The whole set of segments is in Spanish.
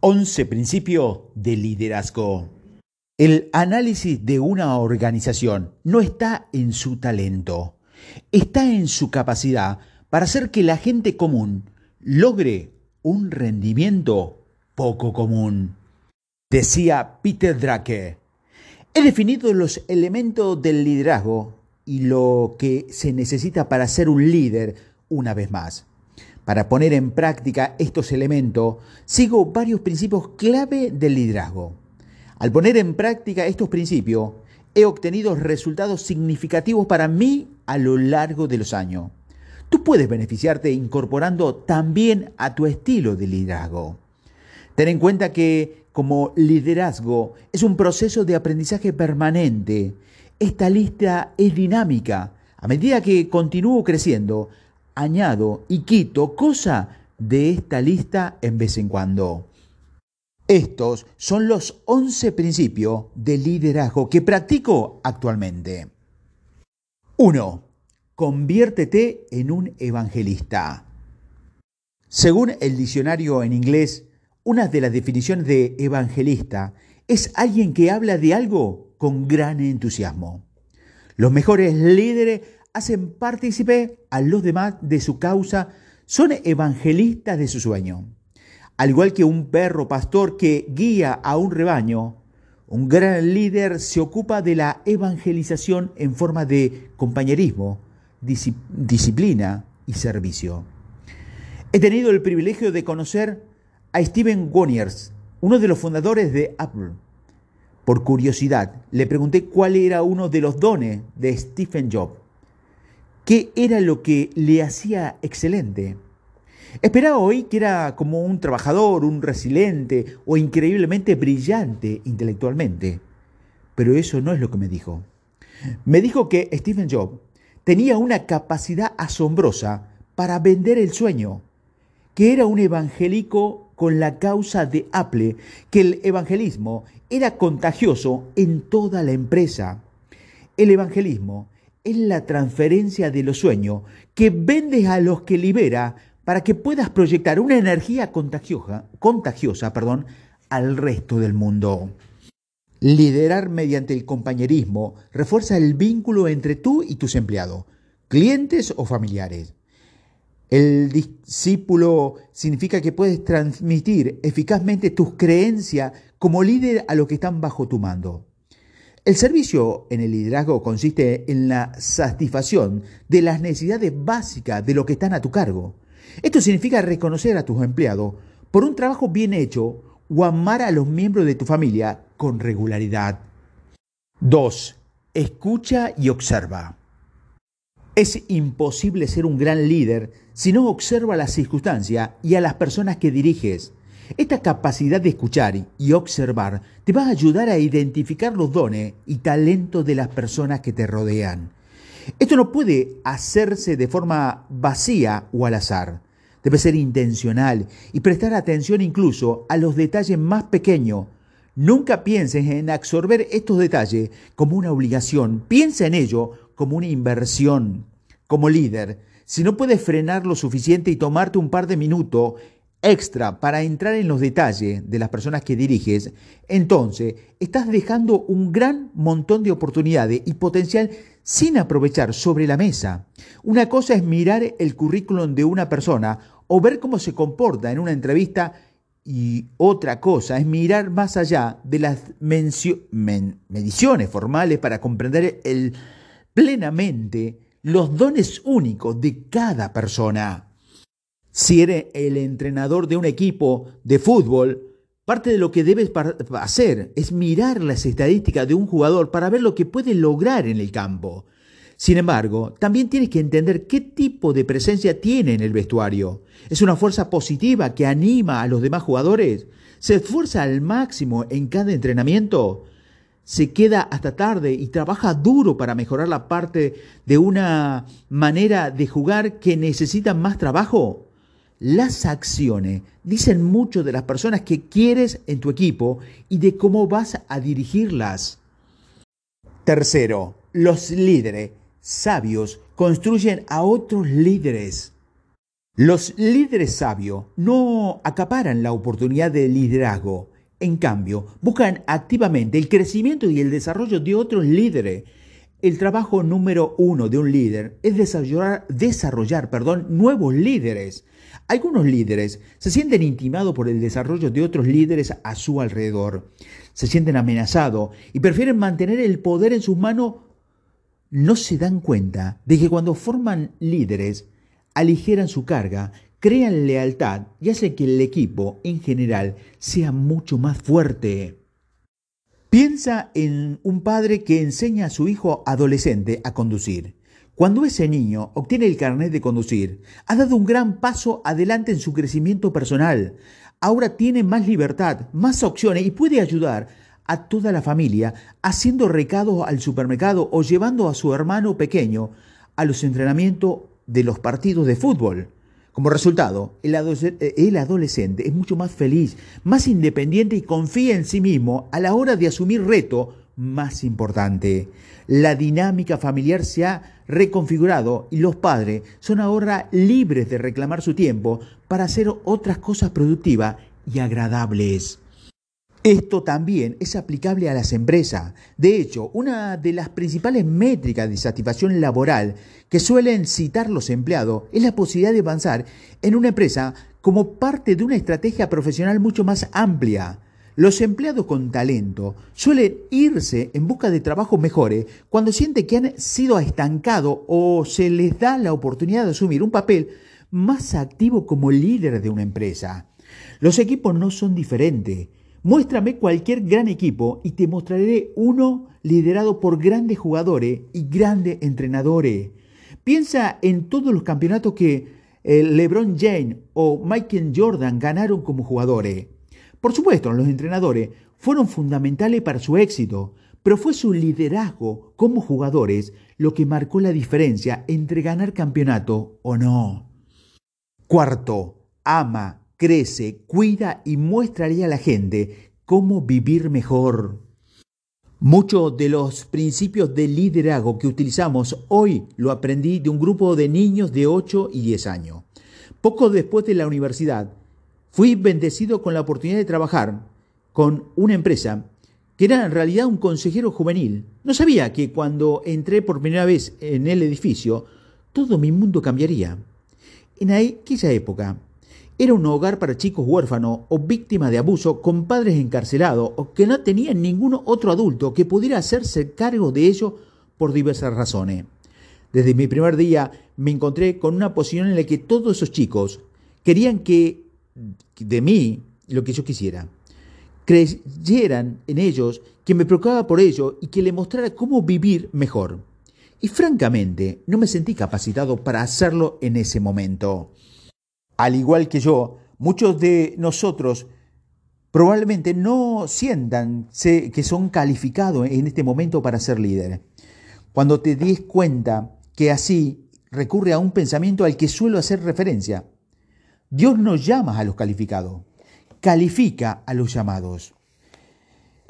11 principios de liderazgo. El análisis de una organización no está en su talento, está en su capacidad para hacer que la gente común logre un rendimiento poco común. Decía Peter Drake, he definido los elementos del liderazgo y lo que se necesita para ser un líder una vez más. Para poner en práctica estos elementos, sigo varios principios clave del liderazgo. Al poner en práctica estos principios, he obtenido resultados significativos para mí a lo largo de los años. Tú puedes beneficiarte incorporando también a tu estilo de liderazgo. Ten en cuenta que como liderazgo es un proceso de aprendizaje permanente. Esta lista es dinámica. A medida que continúo creciendo, añado y quito cosa de esta lista en vez en cuando. Estos son los 11 principios de liderazgo que practico actualmente. 1. Conviértete en un evangelista. Según el diccionario en inglés, una de las definiciones de evangelista es alguien que habla de algo con gran entusiasmo. Los mejores líderes hacen partícipe a los demás de su causa, son evangelistas de su sueño. Al igual que un perro pastor que guía a un rebaño, un gran líder se ocupa de la evangelización en forma de compañerismo, disciplina y servicio. He tenido el privilegio de conocer a Steven Woniers, uno de los fundadores de Apple. Por curiosidad, le pregunté cuál era uno de los dones de Stephen Jobs. ¿Qué era lo que le hacía excelente? Esperaba hoy que era como un trabajador, un resiliente o increíblemente brillante intelectualmente. Pero eso no es lo que me dijo. Me dijo que Stephen Jobs tenía una capacidad asombrosa para vender el sueño, que era un evangélico con la causa de Apple, que el evangelismo era contagioso en toda la empresa. El evangelismo es la transferencia de los sueños que vendes a los que libera para que puedas proyectar una energía contagiosa, contagiosa perdón, al resto del mundo. Liderar mediante el compañerismo refuerza el vínculo entre tú y tus empleados, clientes o familiares. El discípulo significa que puedes transmitir eficazmente tus creencias como líder a los que están bajo tu mando. El servicio en el liderazgo consiste en la satisfacción de las necesidades básicas de los que están a tu cargo. Esto significa reconocer a tus empleados por un trabajo bien hecho o amar a los miembros de tu familia con regularidad. 2. Escucha y observa. Es imposible ser un gran líder si no observa las circunstancias y a las personas que diriges. Esta capacidad de escuchar y observar te va a ayudar a identificar los dones y talentos de las personas que te rodean. Esto no puede hacerse de forma vacía o al azar. Debe ser intencional y prestar atención incluso a los detalles más pequeños. Nunca pienses en absorber estos detalles como una obligación. Piensa en ello como una inversión. Como líder, si no puedes frenar lo suficiente y tomarte un par de minutos extra para entrar en los detalles de las personas que diriges, entonces estás dejando un gran montón de oportunidades y potencial sin aprovechar sobre la mesa. Una cosa es mirar el currículum de una persona o ver cómo se comporta en una entrevista y otra cosa es mirar más allá de las mediciones formales para comprender el, plenamente los dones únicos de cada persona. Si eres el entrenador de un equipo de fútbol, parte de lo que debes hacer es mirar las estadísticas de un jugador para ver lo que puede lograr en el campo. Sin embargo, también tienes que entender qué tipo de presencia tiene en el vestuario. ¿Es una fuerza positiva que anima a los demás jugadores? ¿Se esfuerza al máximo en cada entrenamiento? se queda hasta tarde y trabaja duro para mejorar la parte de una manera de jugar que necesita más trabajo? Las acciones dicen mucho de las personas que quieres en tu equipo y de cómo vas a dirigirlas. Tercero, los líderes sabios construyen a otros líderes. Los líderes sabios no acaparan la oportunidad de liderazgo, en cambio, buscan activamente el crecimiento y el desarrollo de otros líderes. El trabajo número uno de un líder es desarrollar, desarrollar perdón, nuevos líderes. Algunos líderes se sienten intimados por el desarrollo de otros líderes a su alrededor. Se sienten amenazados y prefieren mantener el poder en sus manos. No se dan cuenta de que cuando forman líderes, aligeran su carga crean lealtad y hacen que el equipo en general sea mucho más fuerte. Piensa en un padre que enseña a su hijo adolescente a conducir. Cuando ese niño obtiene el carnet de conducir, ha dado un gran paso adelante en su crecimiento personal. Ahora tiene más libertad, más opciones y puede ayudar a toda la familia haciendo recados al supermercado o llevando a su hermano pequeño a los entrenamientos de los partidos de fútbol. Como resultado, el, adolescente es mucho más feliz, más independiente y confía en sí mismo a la hora de asumir reto más importante. La dinámica familiar se ha reconfigurado y los padres son ahora libres de reclamar su tiempo para hacer otras cosas productivas y agradables. Esto también es aplicable a las empresas. De hecho, una de las principales métricas de satisfacción laboral que suelen citar los empleados es la posibilidad de avanzar en una empresa como parte de una estrategia profesional mucho más amplia. Los empleados con talento suelen irse en busca de trabajos mejores cuando sienten que han sido estancados o se les da la oportunidad de asumir un papel más activo como líder de una empresa. Los equipos no son diferentes. Muéstrame cualquier gran equipo y te mostraré uno liderado por grandes jugadores y grandes entrenadores. Piensa en todos los campeonatos que eh, LeBron James o Michael Jordan ganaron como jugadores. Por supuesto, los entrenadores fueron fundamentales para su éxito, pero fue su liderazgo como jugadores lo que marcó la diferencia entre ganar campeonato o no. Cuarto, ama crece, cuida y muéstrale a la gente cómo vivir mejor. Muchos de los principios de liderazgo que utilizamos hoy lo aprendí de un grupo de niños de 8 y 10 años. Poco después de la universidad, fui bendecido con la oportunidad de trabajar con una empresa que era en realidad un consejero juvenil. No sabía que cuando entré por primera vez en el edificio, todo mi mundo cambiaría. En aquella época, era un hogar para chicos huérfanos o víctimas de abuso con padres encarcelados o que no tenían ningún otro adulto que pudiera hacerse cargo de ellos por diversas razones. Desde mi primer día me encontré con una posición en la que todos esos chicos querían que de mí lo que yo quisiera. Creyeran en ellos, que me preocupaba por ellos y que le mostrara cómo vivir mejor. Y francamente, no me sentí capacitado para hacerlo en ese momento al igual que yo, muchos de nosotros probablemente no sientan que son calificados en este momento para ser líderes. Cuando te des cuenta que así recurre a un pensamiento al que suelo hacer referencia, Dios no llama a los calificados, califica a los llamados.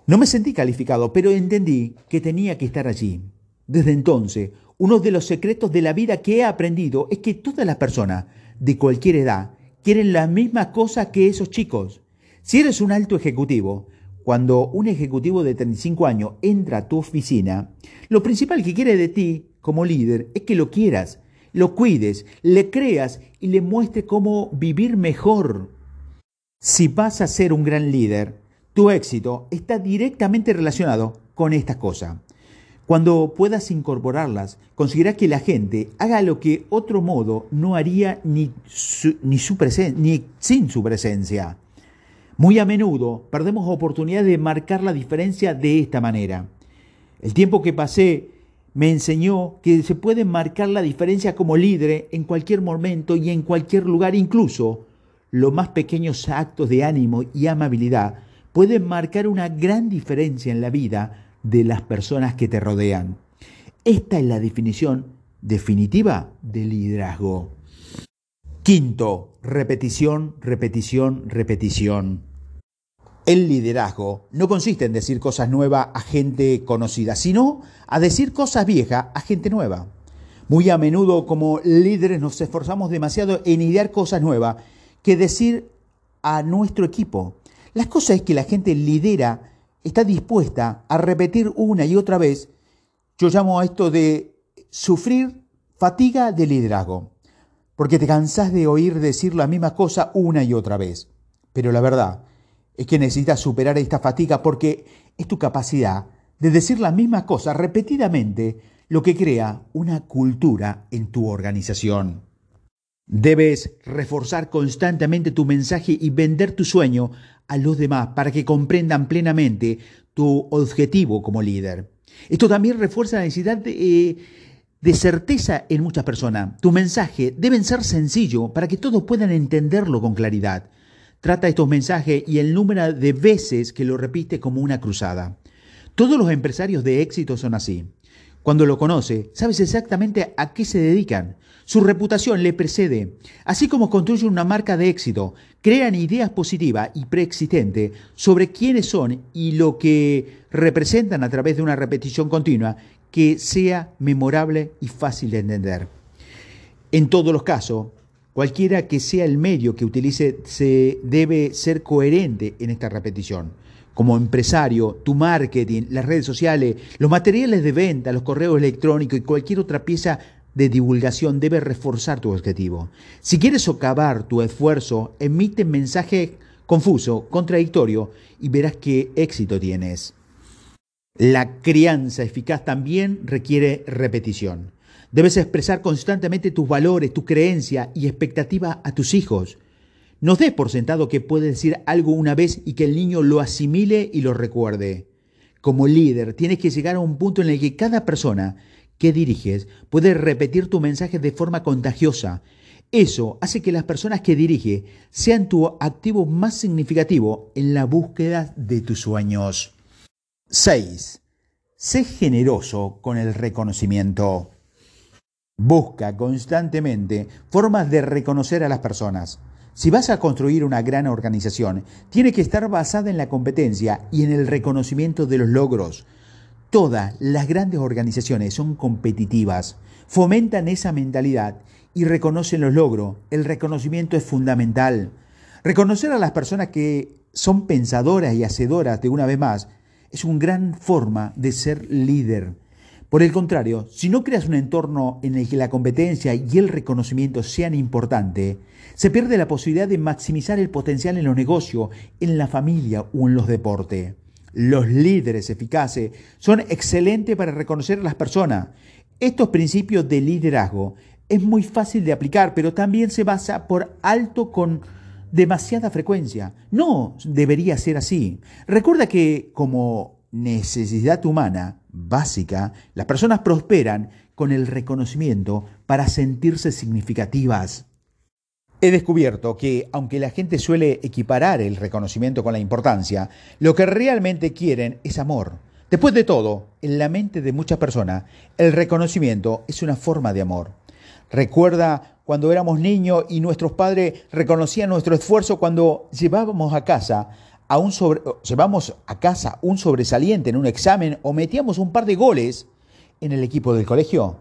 No me sentí calificado, pero entendí que tenía que estar allí. Desde entonces, uno de los secretos de la vida que he aprendido es que todas las personas de cualquier edad quieren la misma cosa que esos chicos. Si eres un alto ejecutivo, cuando un ejecutivo de 35 años entra a tu oficina, lo principal que quiere de ti como líder es que lo quieras, lo cuides, le creas y le muestres cómo vivir mejor. Si vas a ser un gran líder, tu éxito está directamente relacionado con estas cosas. Cuando puedas incorporarlas, conseguirás que la gente haga lo que otro modo no haría ni sin su presencia. Muy a menudo perdemos oportunidad de marcar la diferencia de esta manera. El tiempo que pasé me enseñó que se puede marcar la diferencia como líder en cualquier momento y en cualquier lugar, incluso los más pequeños actos de ánimo y amabilidad pueden marcar una gran diferencia en la vida de las personas que te rodean. Esta es la definición definitiva del liderazgo. Quinto, repetición, repetición, repetición. El liderazgo no consiste en decir cosas nuevas a gente conocida, sino a decir cosas viejas a gente nueva. Muy a menudo como líderes nos esforzamos demasiado en idear cosas nuevas que decir a nuestro equipo. Las cosas es que la gente lidera, está dispuesta a repetir una y otra vez. Yo llamo a esto de sufrir fatiga de liderazgo, porque te cansás de oír decir la misma cosa una y otra vez. Pero la verdad es que necesitas superar esta fatiga porque es tu capacidad de decir la misma cosa repetidamente lo que crea una cultura en tu organización. Debes reforzar constantemente tu mensaje y vender tu sueño a los demás para que comprendan plenamente tu objetivo como líder. Esto también refuerza la necesidad de, eh, de certeza en muchas personas. Tu mensaje debe ser sencillo para que todos puedan entenderlo con claridad. Trata estos mensajes y el número de veces que lo repite como una cruzada. Todos los empresarios de éxito son así. Cuando lo conoce, sabes exactamente a qué se dedican. Su reputación le precede. Así como construyen una marca de éxito, crean ideas positivas y preexistentes sobre quiénes son y lo que representan a través de una repetición continua que sea memorable y fácil de entender. En todos los casos, cualquiera que sea el medio que utilice, se debe ser coherente en esta repetición como empresario, tu marketing, las redes sociales, los materiales de venta, los correos electrónicos y cualquier otra pieza de divulgación debe reforzar tu objetivo. Si quieres socavar tu esfuerzo, emite mensaje confuso, contradictorio y verás qué éxito tienes. La crianza eficaz también requiere repetición. Debes expresar constantemente tus valores, tu creencia y expectativa a tus hijos. No des por sentado que puedes decir algo una vez y que el niño lo asimile y lo recuerde. Como líder, tienes que llegar a un punto en el que cada persona que diriges puede repetir tu mensaje de forma contagiosa. Eso hace que las personas que dirige sean tu activo más significativo en la búsqueda de tus sueños. 6. Sé generoso con el reconocimiento. Busca constantemente formas de reconocer a las personas. Si vas a construir una gran organización, tiene que estar basada en la competencia y en el reconocimiento de los logros. Todas las grandes organizaciones son competitivas, fomentan esa mentalidad y reconocen los logros. El reconocimiento es fundamental. Reconocer a las personas que son pensadoras y hacedoras de una vez más es una gran forma de ser líder. Por el contrario, si no creas un entorno en el que la competencia y el reconocimiento sean importantes, se pierde la posibilidad de maximizar el potencial en los negocios, en la familia o en los deportes. Los líderes eficaces son excelentes para reconocer a las personas. Estos principios de liderazgo es muy fácil de aplicar, pero también se basa por alto con demasiada frecuencia. No debería ser así. Recuerda que como necesidad humana, básica, las personas prosperan con el reconocimiento para sentirse significativas. He descubierto que, aunque la gente suele equiparar el reconocimiento con la importancia, lo que realmente quieren es amor. Después de todo, en la mente de muchas personas, el reconocimiento es una forma de amor. Recuerda cuando éramos niños y nuestros padres reconocían nuestro esfuerzo cuando llevábamos a casa a un sobre, llevamos a casa un sobresaliente en un examen o metíamos un par de goles en el equipo del colegio.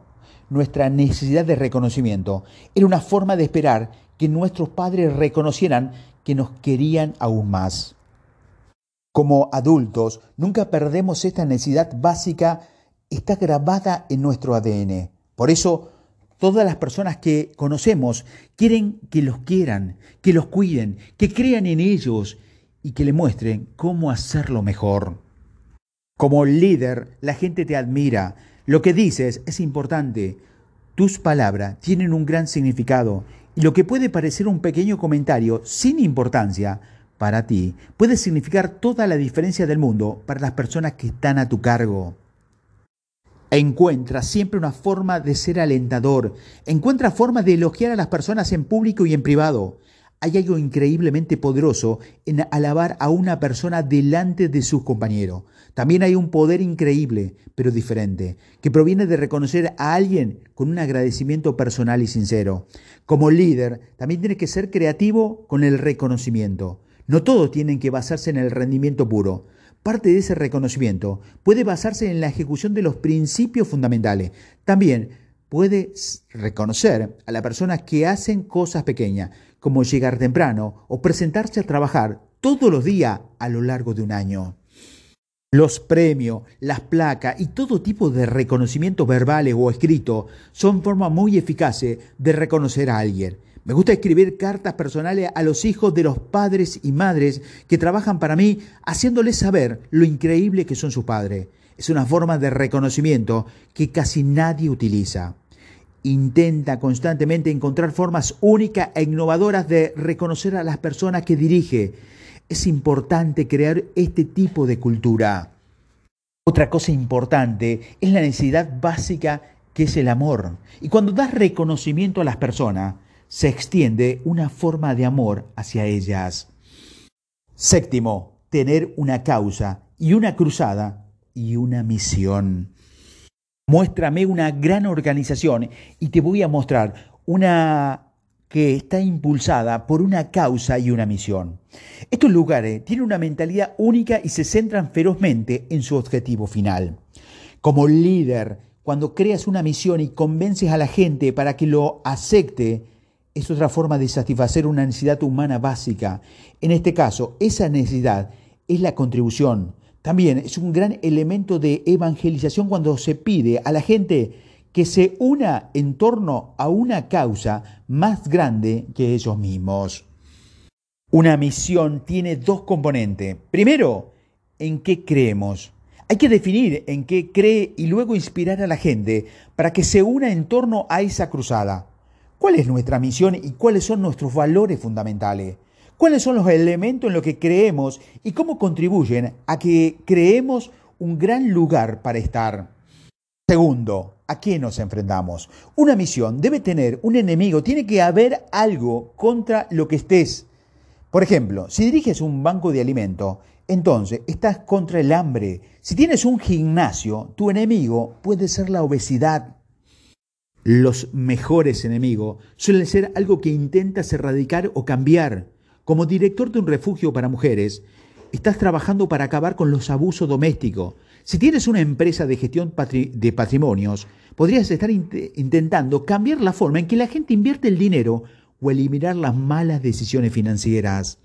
Nuestra necesidad de reconocimiento era una forma de esperar que nuestros padres reconocieran que nos querían aún más. Como adultos, nunca perdemos esta necesidad básica, está grabada en nuestro ADN. Por eso, todas las personas que conocemos quieren que los quieran, que los cuiden, que crean en ellos y que le muestren cómo hacerlo mejor. Como líder, la gente te admira. Lo que dices es importante. Tus palabras tienen un gran significado y lo que puede parecer un pequeño comentario sin importancia para ti puede significar toda la diferencia del mundo para las personas que están a tu cargo. Encuentra siempre una forma de ser alentador. Encuentra formas de elogiar a las personas en público y en privado. Hay algo increíblemente poderoso en alabar a una persona delante de sus compañeros. También hay un poder increíble, pero diferente, que proviene de reconocer a alguien con un agradecimiento personal y sincero. Como líder, también tienes que ser creativo con el reconocimiento. No todos tienen que basarse en el rendimiento puro. Parte de ese reconocimiento puede basarse en la ejecución de los principios fundamentales. También puedes reconocer a las personas que hacen cosas pequeñas, como llegar temprano o presentarse a trabajar todos los días a lo largo de un año. Los premios, las placas y todo tipo de reconocimientos verbales o escritos son formas muy eficaces de reconocer a alguien. Me gusta escribir cartas personales a los hijos de los padres y madres que trabajan para mí, haciéndoles saber lo increíble que son sus padres. Es una forma de reconocimiento que casi nadie utiliza. Intenta constantemente encontrar formas únicas e innovadoras de reconocer a las personas que dirige. Es importante crear este tipo de cultura. Otra cosa importante es la necesidad básica que es el amor. Y cuando das reconocimiento a las personas, se extiende una forma de amor hacia ellas. Séptimo, tener una causa y una cruzada y una misión. Muéstrame una gran organización y te voy a mostrar una que está impulsada por una causa y una misión. Estos lugares tienen una mentalidad única y se centran ferozmente en su objetivo final. Como líder, cuando creas una misión y convences a la gente para que lo acepte, es otra forma de satisfacer una necesidad humana básica. En este caso, esa necesidad es la contribución, también es un gran elemento de evangelización cuando se pide a la gente que se una en torno a una causa más grande que ellos mismos. Una misión tiene dos componentes. Primero, en qué creemos. Hay que definir en qué cree y luego inspirar a la gente para que se una en torno a esa cruzada. ¿Cuál es nuestra misión y cuáles son nuestros valores fundamentales? Cuáles son los elementos en los que creemos y cómo contribuyen a que creemos un gran lugar para estar. Segundo, ¿a qué nos enfrentamos? Una misión debe tener un enemigo, tiene que haber algo contra lo que estés. Por ejemplo, si diriges un banco de alimento, entonces estás contra el hambre. Si tienes un gimnasio, tu enemigo puede ser la obesidad. Los mejores enemigos suelen ser algo que intentas erradicar o cambiar. Como director de un refugio para mujeres, estás trabajando para acabar con los abusos domésticos. Si tienes una empresa de gestión de patrimonios, podrías estar intentando cambiar la forma en que la gente invierte el dinero o eliminar las malas decisiones financieras.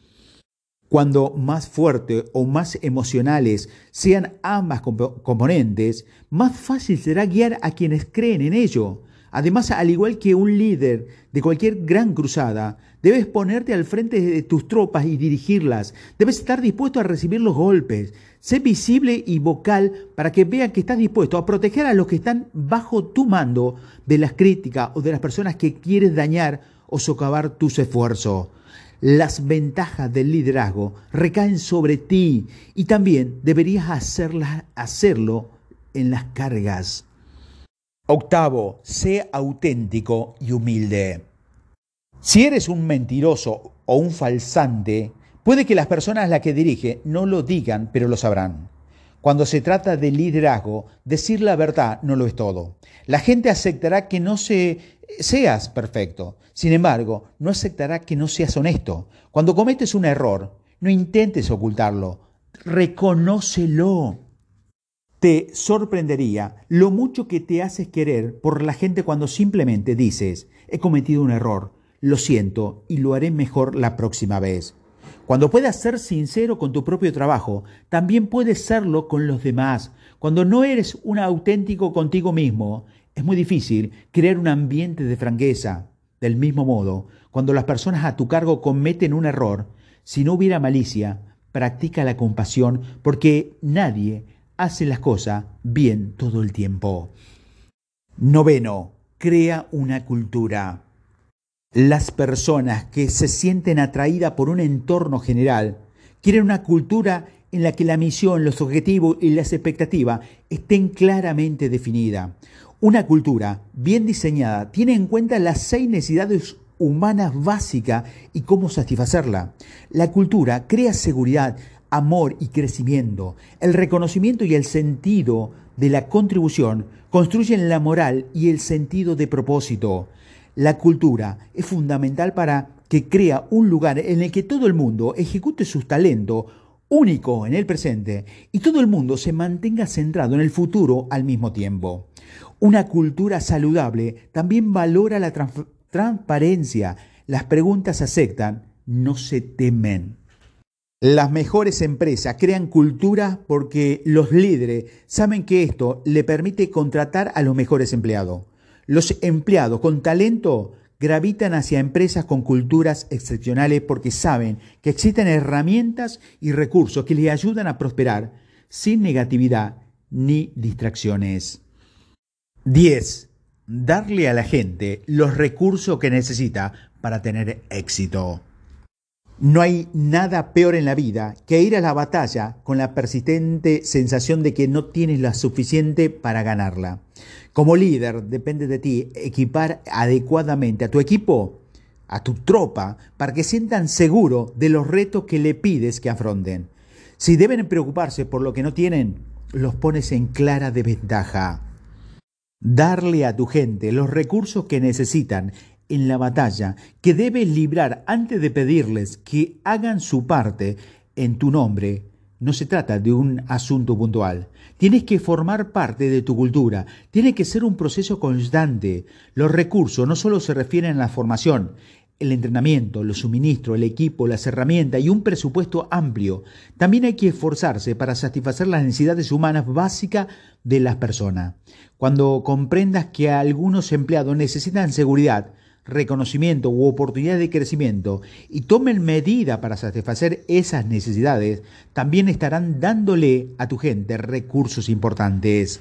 Cuando más fuerte o más emocionales sean ambas componentes, más fácil será guiar a quienes creen en ello. Además, al igual que un líder de cualquier gran cruzada, debes ponerte al frente de tus tropas y dirigirlas. Debes estar dispuesto a recibir los golpes. Sé visible y vocal para que vean que estás dispuesto a proteger a los que están bajo tu mando de las críticas o de las personas que quieres dañar o socavar tus esfuerzos. Las ventajas del liderazgo recaen sobre ti y también deberías hacerlo en las cargas. Octavo, sé auténtico y humilde. Si eres un mentiroso o un falsante, puede que las personas a las que dirige no lo digan, pero lo sabrán. Cuando se trata de liderazgo, decir la verdad no lo es todo. La gente aceptará que no seas perfecto. Sin embargo, no aceptará que no seas honesto. Cuando cometes un error, no intentes ocultarlo. Reconócelo. Te sorprendería lo mucho que te haces querer por la gente cuando simplemente dices, he cometido un error, lo siento y lo haré mejor la próxima vez. Cuando puedas ser sincero con tu propio trabajo, también puedes serlo con los demás. Cuando no eres un auténtico contigo mismo, es muy difícil crear un ambiente de franqueza. Del mismo modo, cuando las personas a tu cargo cometen un error, si no hubiera malicia, practica la compasión porque nadie hace las cosas bien todo el tiempo. Noveno, crea una cultura. Las personas que se sienten atraídas por un entorno general quieren una cultura en la que la misión, los objetivos y las expectativas estén claramente definidas. Una cultura bien diseñada tiene en cuenta las seis necesidades humanas básicas y cómo satisfacerla. La cultura crea seguridad, amor y crecimiento, el reconocimiento y el sentido de la contribución construyen la moral y el sentido de propósito. La cultura es fundamental para que crea un lugar en el que todo el mundo ejecute sus talentos único en el presente y todo el mundo se mantenga centrado en el futuro al mismo tiempo. Una cultura saludable también valora la transparencia. Las preguntas aceptan, no se temen. Las mejores empresas crean cultura porque los líderes saben que esto le permite contratar a los mejores empleados. Los empleados con talento gravitan hacia empresas con culturas excepcionales porque saben que existen herramientas y recursos que les ayudan a prosperar sin negatividad ni distracciones. 10. Darle a la gente los recursos que necesita para tener éxito. No hay nada peor en la vida que ir a la batalla con la persistente sensación de que no tienes lo suficiente para ganarla. Como líder, depende de ti equipar adecuadamente a tu equipo, a tu tropa, para que sientan seguro de los retos que le pides que afronten. Si deben preocuparse por lo que no tienen, los pones en clara desventaja. Darle a tu gente los recursos que necesitan en la batalla que debes librar antes de pedirles que hagan su parte en tu nombre, no se trata de un asunto puntual. Tienes que formar parte de tu cultura. Tiene que ser un proceso constante. Los recursos no solo se refieren a la formación, el entrenamiento, los suministros, el equipo, las herramientas y un presupuesto amplio. También hay que esforzarse para satisfacer las necesidades humanas básicas de las personas. Cuando comprendas que algunos empleados necesitan seguridad, reconocimiento u oportunidad de crecimiento y tomen medida para satisfacer esas necesidades, también estarán dándole a tu gente recursos importantes.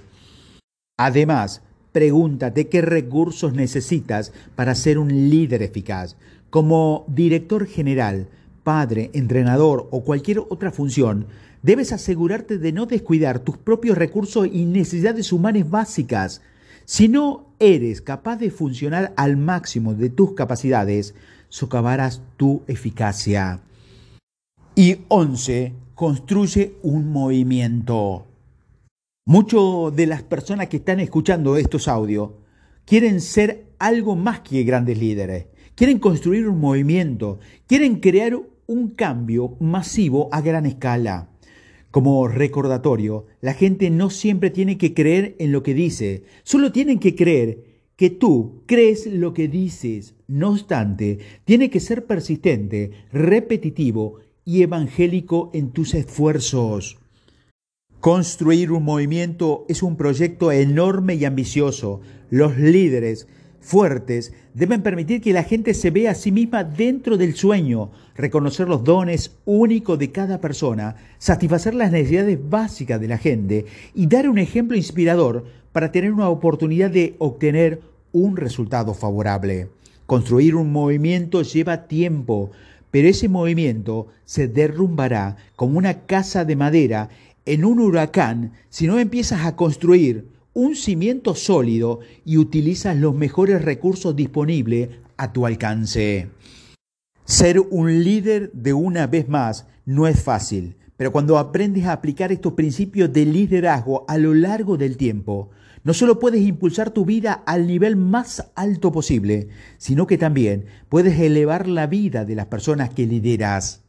Además, pregúntate qué recursos necesitas para ser un líder eficaz. Como director general, padre, entrenador o cualquier otra función, debes asegurarte de no descuidar tus propios recursos y necesidades humanas básicas. Si no eres capaz de funcionar al máximo de tus capacidades, socavarás tu eficacia. Y 11. Construye un movimiento. Muchas de las personas que están escuchando estos audios quieren ser algo más que grandes líderes. Quieren construir un movimiento. Quieren crear un cambio masivo a gran escala. Como recordatorio, la gente no siempre tiene que creer en lo que dice, solo tienen que creer que tú crees lo que dices. No obstante, tiene que ser persistente, repetitivo y evangélico en tus esfuerzos. Construir un movimiento es un proyecto enorme y ambicioso. Los líderes fuertes deben permitir que la gente se vea a sí misma dentro del sueño, reconocer los dones únicos de cada persona, satisfacer las necesidades básicas de la gente y dar un ejemplo inspirador para tener una oportunidad de obtener un resultado favorable. Construir un movimiento lleva tiempo, pero ese movimiento se derrumbará como una casa de madera en un huracán si no empiezas a construir un cimiento sólido y utilizas los mejores recursos disponibles a tu alcance. Ser un líder de una vez más no es fácil, pero cuando aprendes a aplicar estos principios de liderazgo a lo largo del tiempo, no solo puedes impulsar tu vida al nivel más alto posible, sino que también puedes elevar la vida de las personas que lideras.